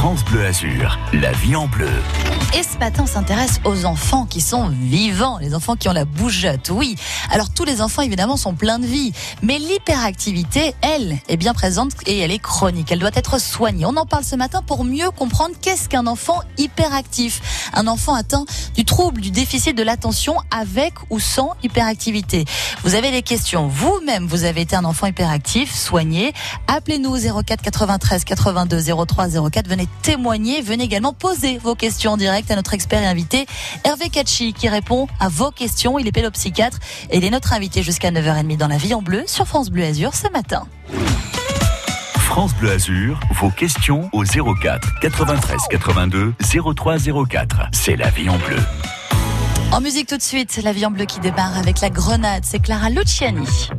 France Bleu Azur, la vie en bleu. Et ce matin, on s'intéresse aux enfants qui sont vivants, les enfants qui ont la bougeotte, oui. Alors tous les enfants, évidemment, sont pleins de vie, mais l'hyperactivité, elle, est bien présente et elle est chronique. Elle doit être soignée. On en parle ce matin pour mieux comprendre qu'est-ce qu'un enfant hyperactif. Un enfant atteint du trouble du déficit de l'attention avec ou sans hyperactivité. Vous avez des questions, vous-même, vous avez été un enfant hyperactif, soigné. Appelez-nous 04 93 82 03 04. Venez témoigner, venez également poser vos questions en direct à notre expert et invité Hervé Kachi qui répond à vos questions. Il est pédopsychiatre et il est notre invité jusqu'à 9h30 dans la vie en bleu sur France Bleu Azur ce matin. France Bleu Azur, vos questions au 04 93 82 03 04. C'est la vie en bleu. En musique tout de suite, la vie en bleu qui démarre avec la grenade, c'est Clara Luciani.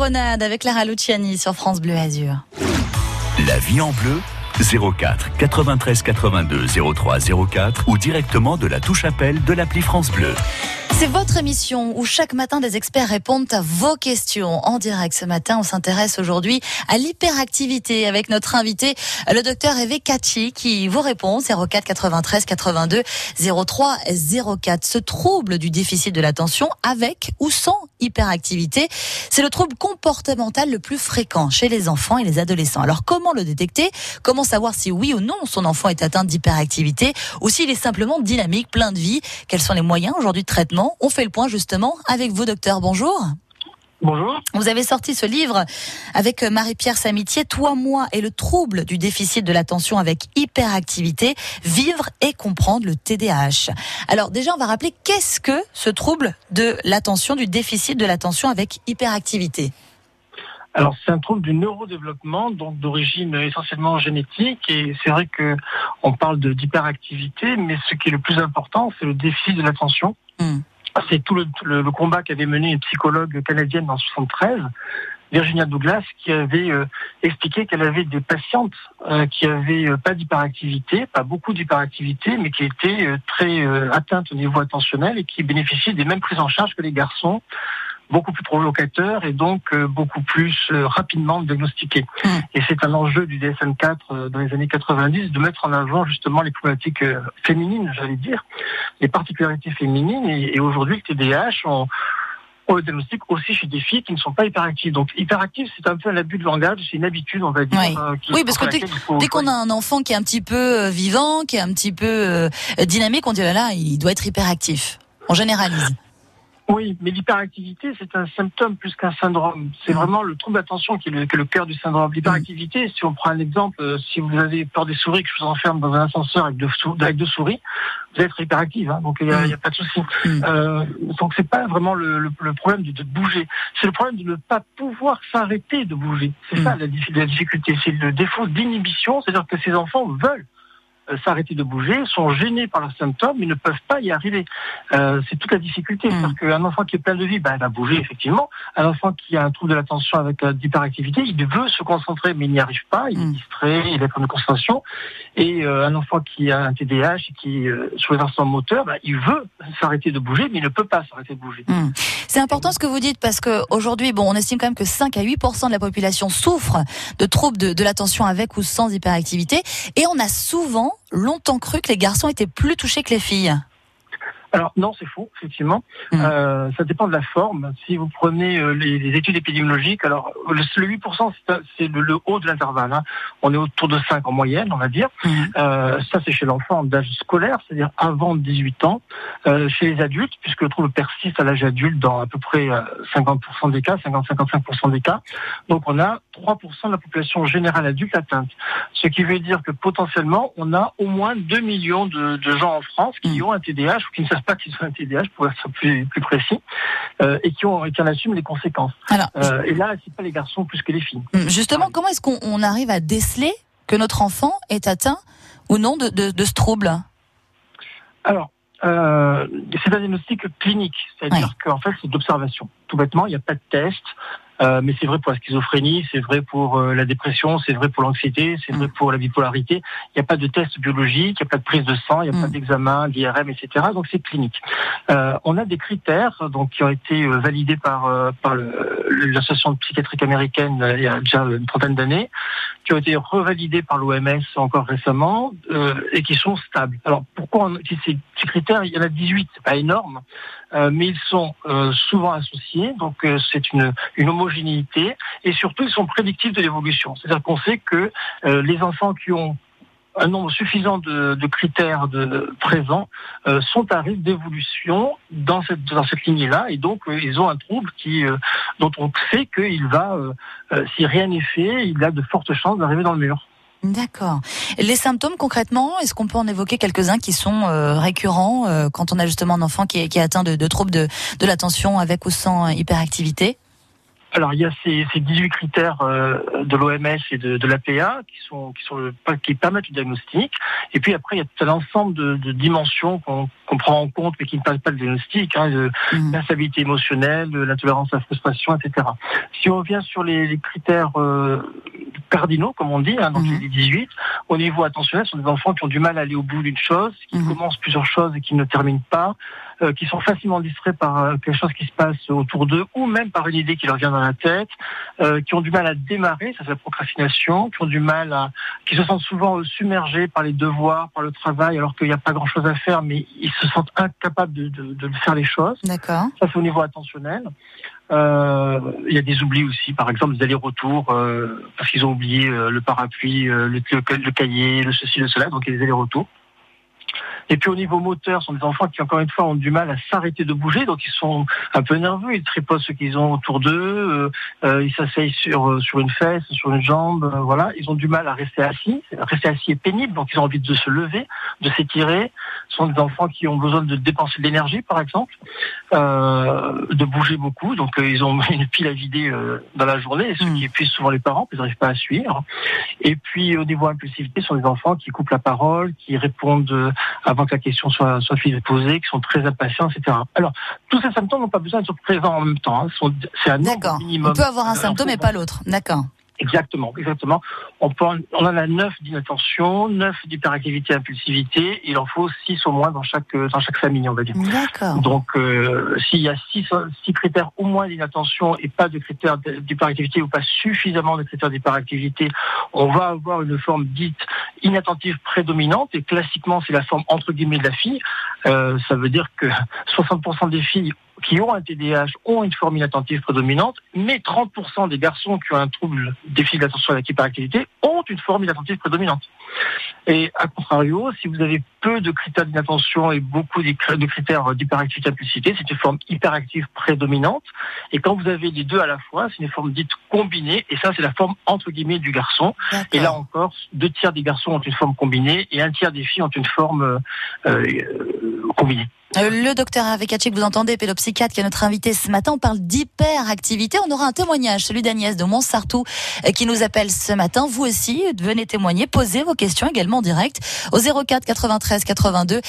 Grenade avec Clara Luciani sur France Bleu Azur. La vie en bleu 04 93 82 03 04 ou directement de la touche appel de l'appli France Bleu. C'est votre émission où chaque matin des experts répondent à vos questions en direct. Ce matin, on s'intéresse aujourd'hui à l'hyperactivité avec notre invité, le docteur Hervé Kachi, qui vous répond 04 93 82 03 04. Ce trouble du déficit de l'attention avec ou sans hyperactivité, c'est le trouble comportemental le plus fréquent chez les enfants et les adolescents. Alors comment le détecter? Comment savoir si oui ou non son enfant est atteint d'hyperactivité? Ou s'il est simplement dynamique, plein de vie? Quels sont les moyens aujourd'hui de traitement On fait le point justement avec vous, docteur. Bonjour. Bonjour. Vous avez sorti ce livre avec Marie-Pierre Samitier, Toi, moi et le trouble du déficit de l'attention avec hyperactivité, vivre et comprendre le TDAH. Alors déjà, on va rappeler qu'est-ce que ce trouble de l'attention, du déficit de l'attention avec hyperactivité Alors c'est un trouble du neurodéveloppement, donc d'origine essentiellement génétique, et c'est vrai que on parle d'hyperactivité, mais ce qui est le plus important, c'est le déficit de l'attention. Hmm. C'est tout le, combat qu'avait mené une psychologue canadienne en 73, Virginia Douglas, qui avait euh, expliqué qu'elle avait des patientes euh, qui avaient euh, pas d'hyperactivité, pas beaucoup d'hyperactivité, mais qui étaient très atteintes au niveau attentionnel et qui bénéficiaient des mêmes prises en charge que les garçons, beaucoup plus provocateurs et donc euh, beaucoup plus euh, rapidement diagnostiqués. Mm. Et c'est un enjeu du DSM-4 euh, dans les années 90 de mettre en avant justement les problématiques féminines, j'allais dire, les particularités féminines. Et, et aujourd'hui, le TDAH, on, on le diagnostique aussi chez des filles qui ne sont pas hyperactives. Donc hyperactive, c'est un peu un abus de langage, c'est une habitude, on va dire. Oui. euh, qui- Oui, parce que dès- faut- qu'on a un enfant qui est un petit peu vivant, qui est un petit peu euh, dynamique, on dit là là, il doit être hyperactif. On généralise. Oui, mais l'hyperactivité, c'est un symptôme plus qu'un syndrome. C'est Mm. vraiment le trouble d'attention qui est le, cœur du syndrome. L'hyperactivité, si on prend un exemple, euh, si vous avez peur des souris, que je vous enferme dans un ascenseur avec deux, sou- avec deux souris, vous allez être hyperactif, hein, donc il n'y a, Mm. y a pas de souci. Euh, donc c'est pas vraiment le, le- le problème de, de bouger, c'est le problème de ne pas pouvoir s'arrêter de bouger. C'est Mm. ça la, diffi- la difficulté, c'est le défaut d'inhibition, c'est-à-dire que ces enfants veulent s'arrêter de bouger, sont gênés par leurs symptômes, mais ne peuvent pas y arriver. Euh, c'est toute la difficulté. Mm. C'est-à-dire qu'un enfant qui est plein de vie, ben, il va bouger effectivement. Un enfant qui a un trouble de l'attention avec euh, d'hyperactivité, il veut se concentrer, mais il n'y arrive pas. Il est Mm. distrait, il est problème de concentration. Et euh, un enfant qui a un TDAH et qui euh, sur les instants moteurs, ben, il veut s'arrêter de bouger, mais il ne peut pas s'arrêter de bouger. Hmm. C'est important ce que vous dites parce que aujourd'hui, bon, on estime quand même que 5 à 8% de la population souffre de troubles de, de l'attention avec ou sans hyperactivité, et on a souvent longtemps cru que les garçons étaient plus touchés que les filles. Alors non, c'est faux, effectivement. Mm. Euh, ça dépend de la forme. Si vous prenez euh, les, les études épidémiologiques, alors le, le 8%, c'est le, le haut de l'intervalle. hein. On est autour de 5 en moyenne, on va dire. Mhm. Euh, ça, c'est chez l'enfant d'âge scolaire, c'est-à-dire avant 18 ans. Euh, chez les adultes, puisque le trouble persiste à l'âge adulte dans à peu près euh, 50% des cas, 50-55% des cas. Donc on a 3% de la population générale adulte atteinte. Ce qui veut dire que potentiellement, on a au moins 2 millions de, de gens en France qui Mm. ont un TDAH ou qui ne savent pas qu'ils ont un TDAH, pour être plus, plus précis, euh, et, qui ont, et qui en assument les conséquences. Alors, Euh, et là, c'est pas les garçons plus que les filles. hmm, justement, comment est-ce qu'on on arrive à déceler que notre enfant est atteint ou non de, de, de ce trouble? Alors, euh, c'est un diagnostic clinique, c'est-à-dire qu'en fait, c'est d'observation. Tout bêtement, il n'y a pas de test, euh, mais c'est vrai pour la schizophrénie, c'est vrai pour euh, la dépression, c'est vrai pour l'anxiété, c'est vrai Mm. pour la bipolarité. Il n'y a pas de test biologique, il n'y a pas de prise de sang, il n'y a Mm. pas d'examen, d'IRM, etc. Donc c'est clinique. Euh, on a des critères donc qui ont été euh, validés par par l'association psychiatrique américaine il y a déjà une trentaine d'années, qui ont été revalidés par l'OMS encore récemment euh, et qui sont stables. Alors pourquoi on, ces, critères? Il y en a 18, c'est pas énorme, euh, mais ils sont euh, souvent associés, donc euh, c'est une, une homogénéité et surtout ils sont prédictifs de l'évolution. C'est-à-dire qu'on sait que euh, les enfants qui ont un nombre suffisant de, critères de, présents euh, sont à risque d'évolution dans cette dans cette lignée-là et donc euh, ils ont un trouble qui dont on sait qu'il va si rien n'est fait il a de fortes chances d'arriver dans le mur. D'accord. Les symptômes concrètement, est-ce qu'on peut en évoquer quelques-uns qui sont récurrents quand on a justement un enfant qui est, qui est atteint de, de troubles de, de l'attention avec ou sans hyperactivité? Alors il y a ces, ces 18 critères euh, de l'OMS et de, de l'APA qui sont qui sont le- qui permettent le diagnostic. Et puis après il y a tout un ensemble de, de dimensions qu'on prend en compte mais qui ne passent pas le diagnostic. Hein, de Mhm. l'instabilité émotionnelle, l'intolérance à la frustration, etc. Si on revient sur les, les critères euh, cardinaux, comme on dit, hein, donc Mhm. les 18, au niveau attentionnel, ce sont des enfants qui ont du mal à aller au bout d'une chose, qui Mhm. commencent plusieurs choses et qui ne terminent pas, euh, qui sont facilement distraits par euh, quelque chose qui se passe autour d'eux, ou même par une idée qui leur vient dans la tête, euh, qui ont du mal à démarrer, ça c'est la procrastination, qui ont du mal à, qui se sentent souvent euh, submergés par les devoirs, par le travail, alors qu'il n'y a pas grand chose à faire, mais ils se sentent incapables de, de, de faire les choses. D'accord. Ça, c'est au niveau attentionnel. Euh, il y a des oublis aussi, par exemple des allers-retours, euh, parce qu'ils ont oublié euh, le parapluie, euh, le, le- le cahier, le ceci, le cela, donc il y a des allers-retours. Et puis au niveau moteur, ce sont des enfants qui encore une fois ont du mal à s'arrêter de bouger, donc ils sont un peu nerveux, ils tripotent ce qu'ils ont autour d'eux, euh, euh, ils s'asseyent sur euh, sur une fesse, sur une jambe, euh, voilà, ils ont du mal à rester assis. Rester assis est pénible, donc ils ont envie de se lever, de s'étirer, Ce sont des enfants qui ont besoin de dépenser de l'énergie, par exemple, euh, de bouger beaucoup. Donc, ils ont une pile à vider euh, dans la journée, ce Mm. qui épuise souvent les parents, qu'ils n'arrivent pas à suivre. Et puis, au niveau impulsivité, ce sont des enfants qui coupent la parole, qui répondent euh, avant que la question soit, soit poser, qui sont très impatients, etc. Alors, tous ces symptômes n'ont pas besoin d'être présents en même temps. hein. C'est un nombre minimum. On peut avoir un symptôme et pas l'autre. D'accord. Exactement, exactement. On, peut en, on en a 9 d'inattention, 9 d'hyperactivité, impulsivité. Il en faut 6 au moins dans chaque, euh, dans chaque famille, on va dire. D'accord. Donc, euh, s'il y a 6 six critères au moins d'inattention et pas de critères d'hyperactivité ou pas suffisamment de critères d'hyperactivité, on va avoir une forme dite inattentive prédominante. Et classiquement, c'est la forme entre guillemets de la fille. Euh, ça veut dire que 60% des filles qui ont un TDAH ont une forme inattentive prédominante, mais 30% des garçons qui ont un trouble déficit d'attention avec hyperactivité ont une forme inattentive prédominante. Et à contrario, si vous avez peu de critères d'inattention et beaucoup de cr- de critères d'hyperactivité impulsivité, c'est une forme hyperactive prédominante. Et quand vous avez les deux à la fois, c'est une forme dite combinée. Et ça, c'est la forme entre guillemets du garçon. Et là encore, deux tiers des garçons ont une forme combinée et un tiers des filles ont une forme euh, euh, combinée. Euh, Le docteur Hervé que vous entendez, pédopsychiatre, qui est notre invité ce matin, on parle d'hyperactivité. On aura un témoignage, celui d'Agnès de Montsartou, qui nous appelle ce matin. Vous aussi, venez témoigner, posez vos questions également en direct au 04 93 82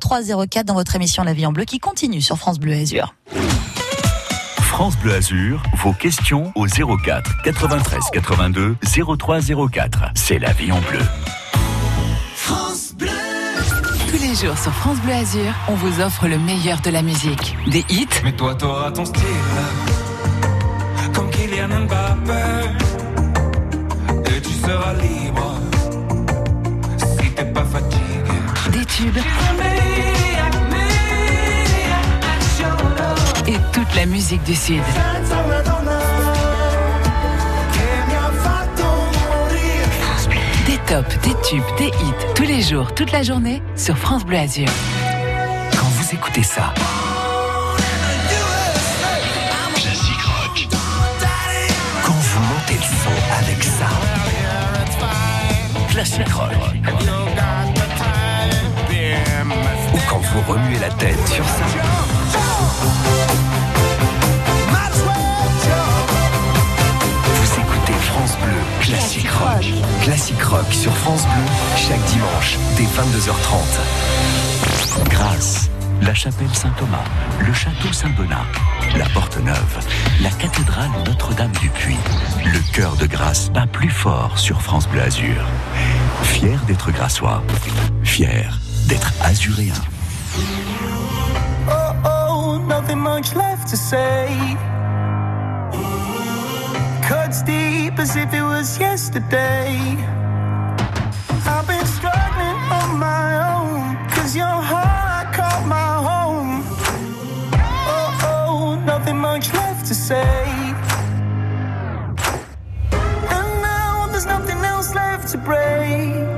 03 04 dans votre émission La Vie en Bleu qui continue sur France Bleu Azur. France Bleu Azur, vos questions au 04 93 82 03 04. C'est la vie en bleu. Tous les jours sur France Bleu Azur, on vous offre le meilleur de la musique. Des hits, Mais toi, t'auras ton style. Comme Kylian Mbappé. Et tu seras libre. Si t'es pas fatigué. des tubes et toute la musique du Sud. Des tops, des tubes, des hits, tous les jours, toute la journée sur France Bleu Azur. Quand vous écoutez ça, Classic Rock. Quand vous montez le son avec ça, Classic Rock. Ou quand vous remuez la tête sur ça. Vous écoutez France Bleu Classic Rock. Classic Rock sur France Bleu, chaque dimanche dès 22h30. Grâce, la chapelle Saint-Thomas, le château Saint-Donat, la Porte Neuve, la cathédrale Notre-Dame du Puy. Le cœur de Grâce bat plus fort sur France Bleu Azur. Fier d'être grassois, fier d'être azuréen. Oh, oh, nothing much left to say. Cuts deep as if it was yesterday. I've been struggling on my own. Cause your heart caught my home. Oh, oh, nothing much left to say. Break.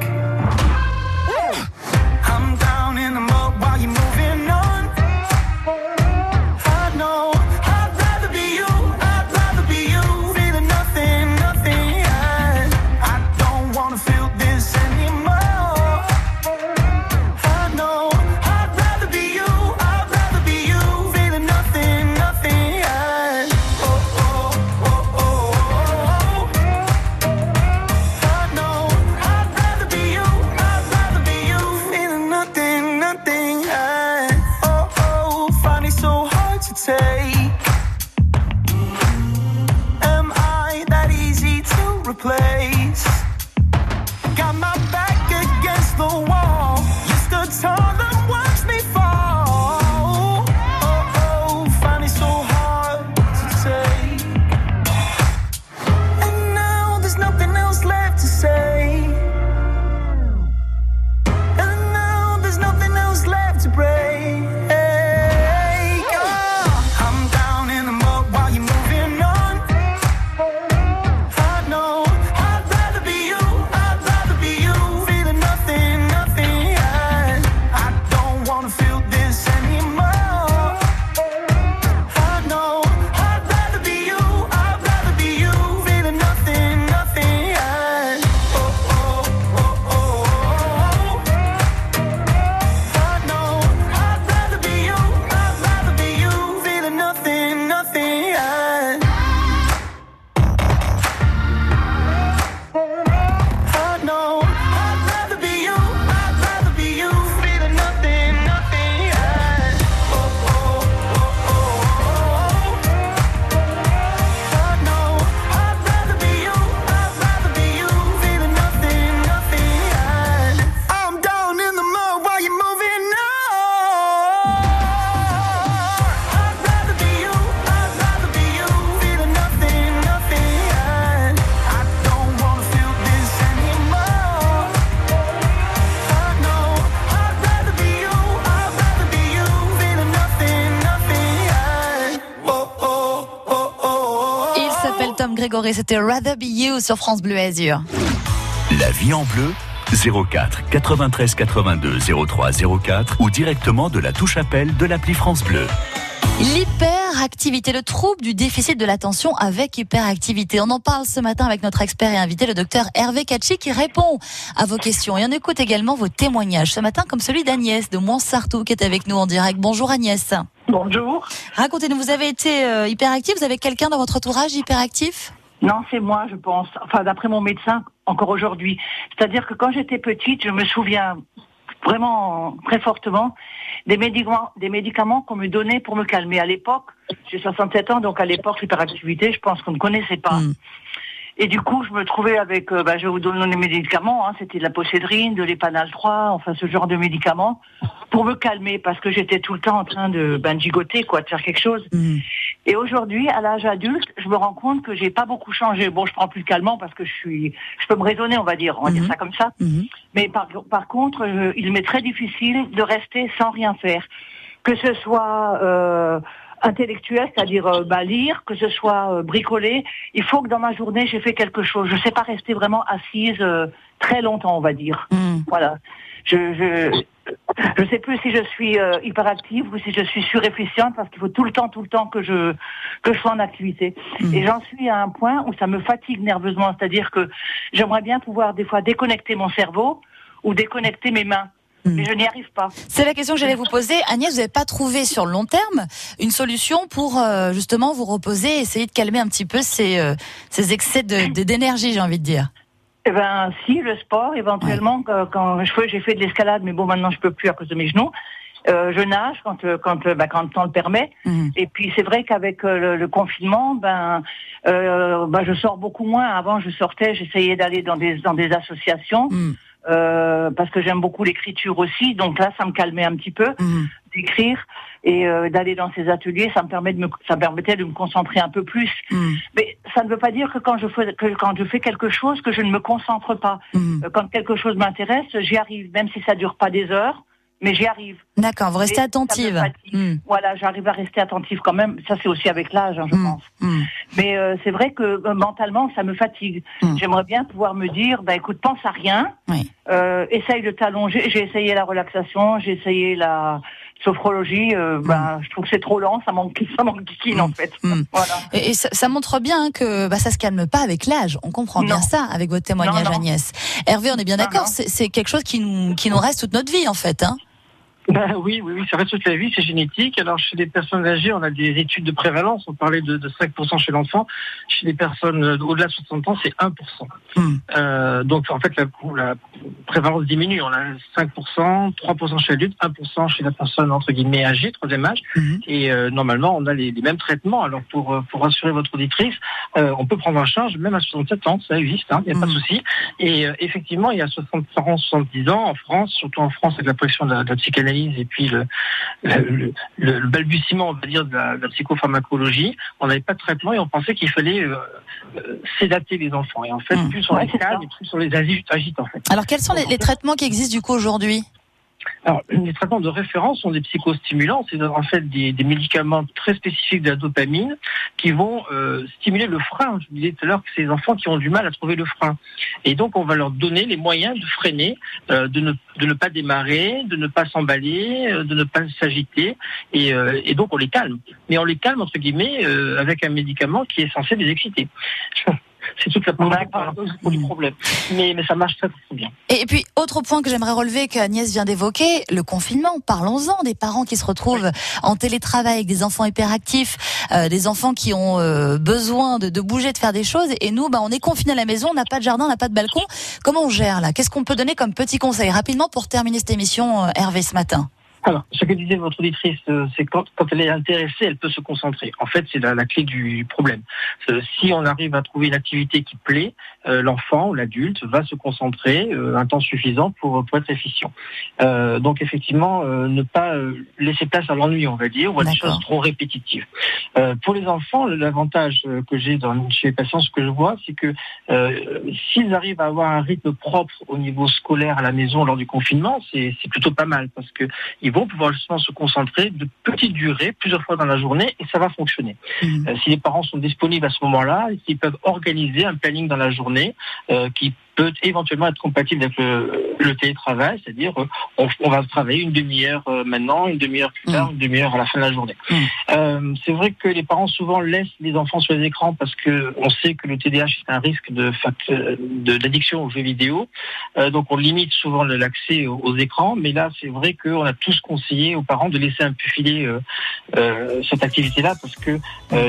Grégory, c'était Rather Be You sur France Bleu Azur. La vie en bleu 04 93 82 03 04 ou directement de la touche appel de l'appli France Bleu. L'hyperactivité, le trouble du déficit de l'attention avec hyperactivité. On en parle ce matin avec notre expert et invité, le docteur Hervé Kachi, qui répond à vos questions. Et on écoute également vos témoignages ce matin, comme celui d'Agnès de Montsartou, qui est avec nous en direct. Bonjour Agnès. Bonjour. Racontez-nous, vous avez été euh, hyperactif, vous avez quelqu'un dans votre entourage hyperactif? Non, c'est moi, je pense. Enfin, d'après mon médecin, encore aujourd'hui. C'est-à-dire que quand j'étais petite, je me souviens vraiment très fortement des médicaments, des médicaments qu'on me donnait pour me calmer. À l'époque, j'ai 67 ans, donc à l'époque, l'hyperactivité, je pense qu'on ne connaissait pas. Mm. Et du coup, je me trouvais avec, euh, bah, je vous donner les médicaments, hein, c'était de la posédrine, de l'épanal 3, enfin ce genre de médicaments, pour me calmer, parce que j'étais tout le temps en train de, ben, de gigoter, quoi, de faire quelque chose. Mm. Et aujourd'hui, à l'âge adulte, je me rends compte que j'ai pas beaucoup changé. Bon, je prends plus calmant parce que je suis, je peux me raisonner, on va dire, on va Mhm. dire ça comme ça. Mhm. Mais par, par contre, je- il m'est très difficile de rester sans rien faire. Que ce soit euh, intellectuel, c'est-à-dire euh, bah, lire, que ce soit euh, bricoler, il faut que dans ma journée, j'ai fait quelque chose. Je sais pas rester vraiment assise euh, très longtemps, on va dire. Mm. Voilà. Je je je sais plus si je suis euh, hyperactive ou si je suis surefficiente parce qu'il faut tout le temps, tout le temps que je que je sois en activité. Mhm. Et j'en suis à un point où ça me fatigue nerveusement, c'est-à-dire que j'aimerais bien pouvoir des fois déconnecter mon cerveau ou déconnecter mes mains. Mais je n'y arrive pas. C'est la question que j'allais vous poser. Agnès, vous n'avez pas trouvé sur le long terme une solution pour euh, justement vous reposer, essayer de calmer un petit peu ces, euh, ces excès d'énergie, j'ai envie de dire? Eh ben, si le sport, éventuellement, quand, quand je fais, j'ai fait de l'escalade, mais bon, maintenant je peux plus à cause de mes genoux. Euh, je nage quand quand bah, quand le temps le permet. Mhm. Et puis c'est vrai qu'avec le, le confinement, ben, euh, ben je sors beaucoup moins. Avant je sortais, j'essayais d'aller dans des dans des associations Mm. Euh, parce que j'aime beaucoup l'écriture aussi. Donc là, ça me calmait un petit peu Mhm. d'écrire et euh, d'aller dans ces ateliers. Ça me permet de me ça me permettait de me concentrer un peu plus. Mm. Mais ça ne veut pas dire que quand je fais que quand je fais quelque chose que je ne me concentre pas. Mm. Euh, Quand quelque chose m'intéresse, j'y arrive, même si ça dure pas des heures, mais j'y arrive. D'accord, vous restez attentive. fatigue. Mm. Voilà, j'arrive à rester attentive quand même. Ça, c'est aussi avec l'âge, hein, je Mm. pense. Mm. Mais euh, c'est vrai que euh, mentalement, ça me fatigue. J'aimerais bien pouvoir me dire, bah écoute, pense à rien, Oui. euh, essaye de t'allonger. J'ai essayé la relaxation, j'ai essayé la sophrologie. ben, je trouve que c'est trop lent, ça manque, ça manque kikine en fait. Voilà. Et, et ça, ça montre bien hein, que bah, ça se calme pas avec l'âge. On comprend bien ça avec votre témoignage, Non, non. Agnès. Hervé, on est bien d'accord. c'est quelque chose qui nous, qui nous reste toute notre vie, en fait. Hein. Ben oui, oui, oui, ça reste toute la vie, c'est génétique. Alors chez les personnes âgées, on a des études de prévalence. On parlait de, de 5% chez l'enfant. Chez les personnes euh, au-delà de 60 ans, c'est 1%. Mm. Euh, donc en fait, la, la prévalence diminue. On a 5%, 3% chez l'adulte, 1% chez la personne entre guillemets âgée, troisième âge. Mhm. Et euh, normalement, on a les, les mêmes traitements. Alors pour pour rassurer votre auditrice, euh, on peut prendre en charge même à 67 ans, ça existe, il n'y a pas de Mhm. souci. Et effectivement, il y a 60 ans, 70 ans en France, surtout en France avec la pression de la, de la psychanalyse et puis le, le, le- le balbutiement, on va dire, de la, de la psychopharmacologie, on n'avait pas de traitement et on pensait qu'il fallait euh, euh, sédater les enfants. Et en fait, Mhm. plus on Ouais, les calme et plus on les agite, agite en fait. Alors, quels sont les, les traitements qui existent du coup aujourd'hui? Alors, les traitements de référence sont des psychostimulants, c'est en fait des, médicaments très spécifiques de la dopamine qui vont euh, stimuler le frein. Je disais tout à l'heure que c'est les enfants qui ont du mal à trouver le frein. Et donc, on va leur donner les moyens de freiner, euh, de, ne, pas démarrer, de ne pas s'emballer, euh, de ne pas s'agiter. Et, et donc, on les calme. Mais on les calme, entre guillemets, avec un médicament qui est censé les exciter. C'est toute la pour du problème. Mais, mais ça marche très, très bien. Et puis, autre point que j'aimerais relever, que Agnès vient d'évoquer, le confinement. Parlons-en des parents qui se retrouvent en télétravail avec des enfants hyperactifs, euh, des enfants qui ont euh, besoin de, de bouger, de faire des choses. Et nous, bah, on est confinés à la maison, on n'a pas de jardin, on n'a pas de balcon. Comment on gère là? Qu'est-ce qu'on peut donner comme petit conseil rapidement pour terminer cette émission, euh, Hervé, ce matin? Alors, ce que disait votre auditrice, euh, c'est quand, quand elle est intéressée, elle peut se concentrer. En fait, c'est la, la clé du problème. Euh, si on arrive à trouver une activité qui plaît, l'enfant ou l'adulte va se concentrer euh, un temps suffisant pour, pour être efficient. Euh, donc, effectivement, euh, ne pas euh, laisser place à l'ennui, on va dire, ou à des choses trop répétitives. Euh, pour les enfants, l'avantage euh, que j'ai dans, chez les patients, ce que je vois, c'est que euh, s'ils arrivent à avoir un rythme propre au niveau scolaire à la maison lors du confinement, c'est c'est plutôt pas mal parce que ils vont pouvoir justement se concentrer de petites durées, plusieurs fois dans la journée, et ça va fonctionner. Euh, si les parents sont disponibles à ce moment-là, ils peuvent organiser un planning dans la journée euh, qui peut éventuellement être compatible avec le, le télétravail, c'est-à-dire euh, on, on va travailler une demi-heure euh, maintenant, une demi-heure plus tard, une demi-heure à la fin de la journée. Mm. Euh, c'est vrai que les parents souvent laissent les enfants sur les écrans parce que on sait que le TDAH est un risque de d'addiction aux jeux vidéo, Euh, donc on limite souvent l'accès aux, aux écrans. Mais là, c'est vrai qu'on a tous conseillé aux parents de laisser un peu filer euh, cette activité-là parce que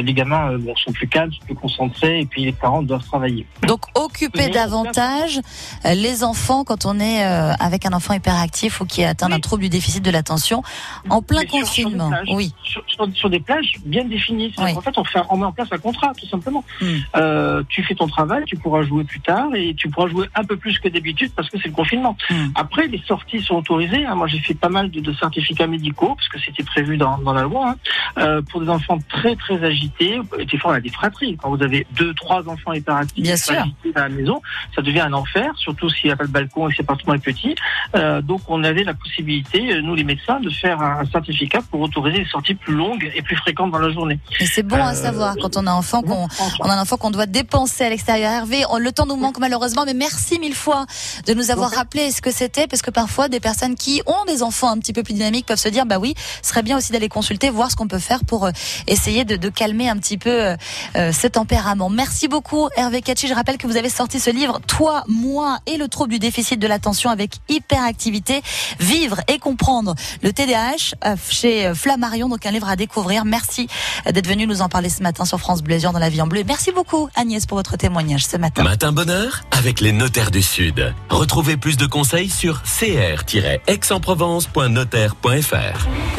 les gamins bon, sont plus calmes, sont plus concentrés, et puis les parents doivent travailler. Donc occuper davantage euh, les enfants quand on est euh, avec un enfant hyperactif ou qui a atteint Oui. un trouble du déficit de l'attention en plein Mais sur- sur confinement. plages. oui. sur, sur- sur des plages bien définies. Oui. En fait, on, fait, on met en place un contrat, tout simplement. Mm. Euh, tu fais ton travail, tu pourras jouer plus tard et tu pourras jouer un peu plus que d'habitude parce que c'est le confinement. Mm. Après, les sorties sont autorisées. hein. Moi, j'ai fait pas mal de, de certificats médicaux parce que c'était prévu dans, dans la loi. hein. Pour des enfants très très agités, des fois on a des fratries. Quand vous avez deux, trois enfants hyperactifs agités à la maison, ça devient un enfer, surtout s'il n'y a pas de balcon et que cet appartement est petit. Euh, donc, on avait la possibilité, euh, nous les médecins, de faire un, certificat pour autoriser des sorties plus longues et plus fréquentes dans la journée. C'est bon à Euh, savoir quand on a un enfant qu'on on a un enfant qu'on doit dépenser à l'extérieur. Hervé, on- le temps nous manque malheureusement, mais merci mille fois de nous avoir rappelé ce que c'était, parce que parfois des personnes qui ont des enfants un petit peu plus dynamiques peuvent se dire, bah oui, ce serait bien aussi d'aller consulter, voir ce qu'on peut faire pour essayer de, de calmer un petit peu euh, ce tempérament. Merci beaucoup Hervé Catchy. Je rappelle que vous avez sorti ce livre, Toi, moi et le trouble du déficit de l'attention avec hyperactivité, vivre et comprendre le TDAH euh, chez euh, Flammarion, donc un livre à découvrir. Merci euh, d'être venu nous en parler ce matin sur France Bleu dans la vie en bleu. Merci beaucoup Agnès pour votre témoignage ce matin. Matin bonheur avec les notaires du Sud. Retrouvez plus de conseils sur cr-aix-en-provence.notaire.fr.